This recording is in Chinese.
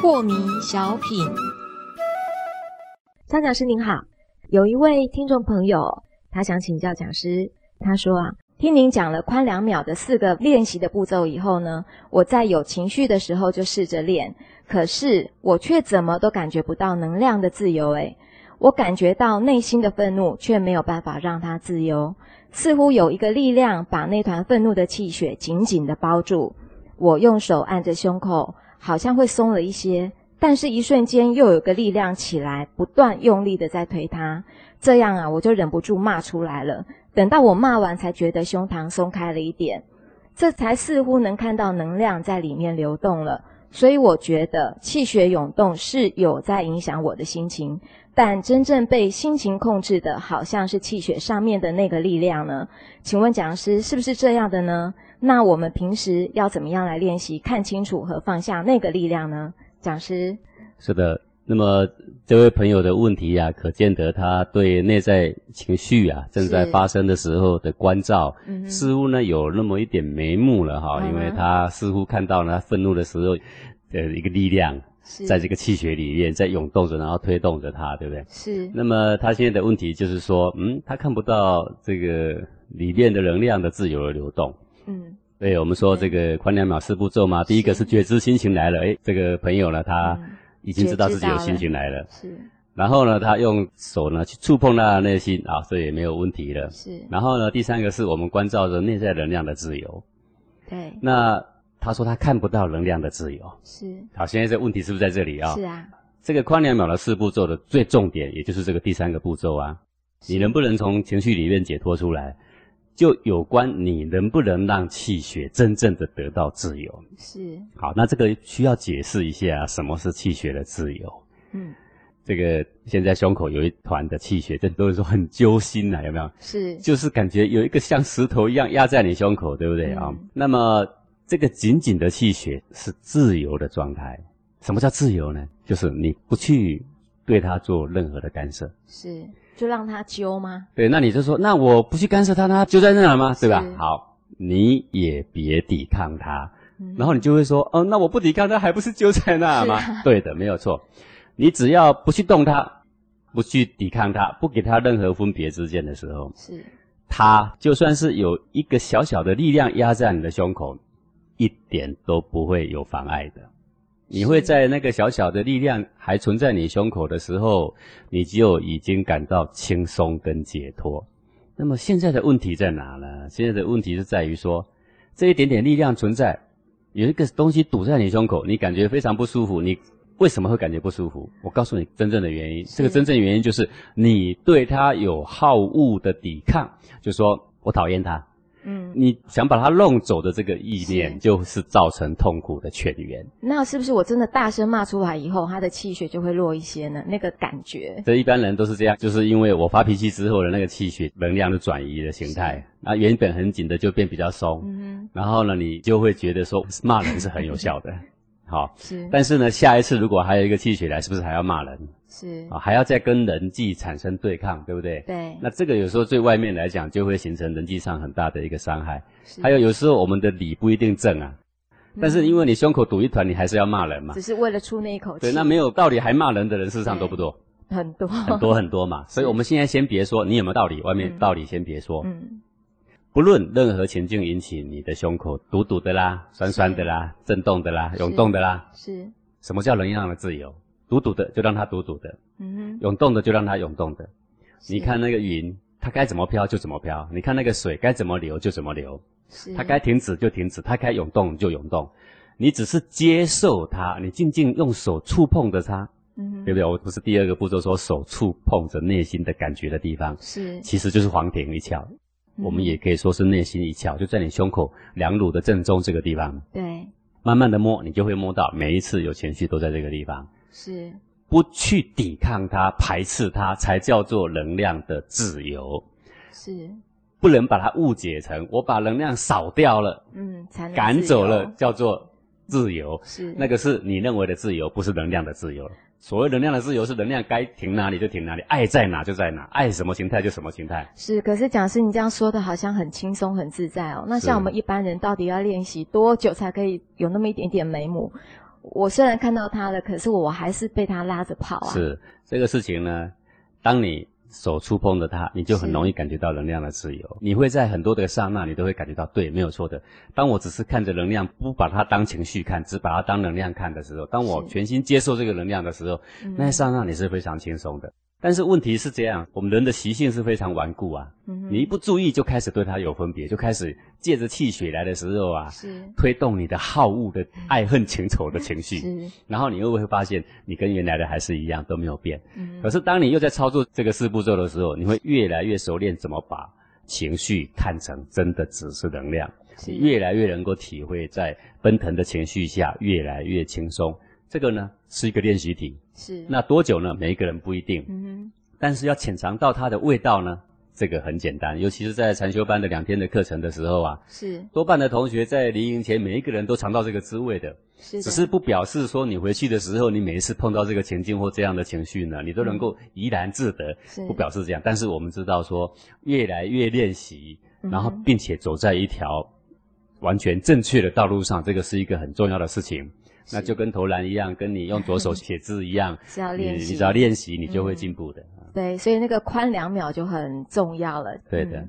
破迷小品，张讲师您好，有一位听众朋友，他想请教讲师，他说啊，听您讲了宽两秒的四个练习的步骤以后呢，我在有情绪的时候就试着练，可是我却怎么都感觉不到能量的自由，诶，我感觉到内心的愤怒，却没有办法让它自由，似乎有一个力量把那团愤怒的气血紧紧的包住，我用手按着胸口。好像会松了一些，但是一瞬间又有个力量起来，不断用力的在推它。这样啊，我就忍不住骂出来了。等到我骂完，才觉得胸膛松开了一点，这才似乎能看到能量在里面流动了。所以我觉得气血涌动是有在影响我的心情，但真正被心情控制的，好像是气血上面的那个力量呢？请问讲师是不是这样的呢？那我们平时要怎么样来练习看清楚和放下那个力量呢？讲师是的，那么这位朋友的问题呀，可见得他对内在情绪啊正在发生的时候的关照，似乎呢有那么一点眉目了哈，因为他似乎看到了愤怒的时候的一个力量，在这个气血里面在涌动着，然后推动着它，对不对？是。那么他现在的问题就是说，嗯，他看不到这个里面的能量的自由的流动。嗯，对，我们说这个宽两秒四步骤嘛，第一个是觉知心情来了，哎，这个朋友呢，他已经知道自己有心情来了，是，然后呢，他用手呢去触碰他的内心啊，所以也没有问题了，是，然后呢，第三个是我们关照着内在能量的自由，对，那他说他看不到能量的自由，是，好，现在这问题是不是在这里啊？是啊，这个宽两秒的四步骤的最重点，也就是这个第三个步骤啊，你能不能从情绪里面解脱出来？就有关你能不能让气血真正的得到自由？是。好，那这个需要解释一下，什么是气血的自由？嗯，这个现在胸口有一团的气血，这都是说很揪心呐，有没有？是。就是感觉有一个像石头一样压在你胸口，对不对啊？那么这个紧紧的气血是自由的状态。什么叫自由呢？就是你不去对它做任何的干涉。是。就让它揪吗？对，那你就说，那我不去干涉它，它揪在那吗？对吧？好，你也别抵抗它，然后你就会说，哦，那我不抵抗它，还不是揪在那吗？对的，没有错。你只要不去动它，不去抵抗它，不给它任何分别之见的时候，是，它就算是有一个小小的力量压在你的胸口，一点都不会有妨碍的。你会在那个小小的力量还存在你胸口的时候，你就已经感到轻松跟解脱。那么现在的问题在哪呢？现在的问题是在于说，这一点点力量存在，有一个东西堵在你胸口，你感觉非常不舒服。你为什么会感觉不舒服？我告诉你真正的原因。这个真正原因就是你对他有好恶的抵抗，就说我讨厌他。嗯，你想把它弄走的这个意念，就是造成痛苦的泉源。那是不是我真的大声骂出来以后，他的气血就会弱一些呢？那个感觉，这一般人都是这样，就是因为我发脾气之后的那个气血能量的转移的形态，那原本很紧的就变比较松。嗯，然后呢，你就会觉得说骂人是很有效的。好，是。但是呢，下一次如果还有一个气血来，是不是还要骂人？是。啊，还要再跟人际产生对抗，对不对？对。那这个有时候对外面来讲，就会形成人际上很大的一个伤害。还有有时候我们的理不一定正啊，但是因为你胸口堵一团，你还是要骂人嘛。只是为了出那一口气。对，那没有道理还骂人的人，事实上多不多？很多。很多很多嘛。所以我们现在先别说你有没有道理，外面道理先别说。嗯。不论任何情境引起你的胸口堵堵的啦、酸酸的啦、震动的啦、涌动的啦，是。什么叫能量的自由？堵堵的就让它堵堵的，嗯哼，涌动的就让它涌动的。你看那个云，它该怎么飘就怎么飘；你看那个水该怎么流就怎么流，是。它该停止就停止，它该涌动就涌动。你只是接受它，你静静用手触碰着它，嗯，对不对？我不是第二个步骤说手触碰着内心的感觉的地方，是，其实就是黄庭一窍。我们也可以说是内心一窍，就在你胸口两乳的正中这个地方。对，慢慢的摸，你就会摸到每一次有情绪都在这个地方。是，不去抵抗它、排斥它，才叫做能量的自由。是，不能把它误解成我把能量扫掉了，嗯，才赶走了，叫做自由。是，那个是你认为的自由，不是能量的自由。所谓能量的自由是能量该停哪里就停哪里，爱在哪就在哪，爱什么形态就什么形态。是，可是讲师你这样说的好像很轻松很自在哦。那像我们一般人到底要练习多久才可以有那么一点点眉目？我虽然看到他了，可是我还是被他拉着跑啊。是这个事情呢，当你手触碰的它，你就很容易感觉到能量的自由。你会在很多的刹那，你都会感觉到对，没有错的。当我只是看着能量，不把它当情绪看，只把它当能量看的时候，当我全心接受这个能量的时候，嗯那一刹那你是非常轻松的。但是问题是这样，我们人的习性是非常顽固啊。嗯你一不注意，就开始对它有分别，就开始借着气血来的时候啊，是推动你的好恶的爱恨情仇的情绪。是然后你又会发现，你跟原来的还是一样，都没有变。嗯可是当你又在操作这个四步骤的时候，你会越来越熟练怎么把情绪看成真的只是能量，是你越来越能够体会在奔腾的情绪下越来越轻松。这个呢是一个练习题，是那多久呢？每一个人不一定，嗯哼但是要浅尝到它的味道呢，这个很简单。尤其是在禅修班的两天的课程的时候啊，是多半的同学在离营前，每一个人都尝到这个滋味的。是只是不表示说你回去的时候，你每一次碰到这个情境或这样的情绪呢，你都能够怡然自得，是不表示这样。但是我们知道说，越来越练习，然后并且走在一条完全正确的道路上，这个是一个很重要的事情。那就跟投篮一样，跟你用左手写字一样，你练习。你只要练习，你就会嗯进步的。对，所以那个宽两秒就很重要了。对的。嗯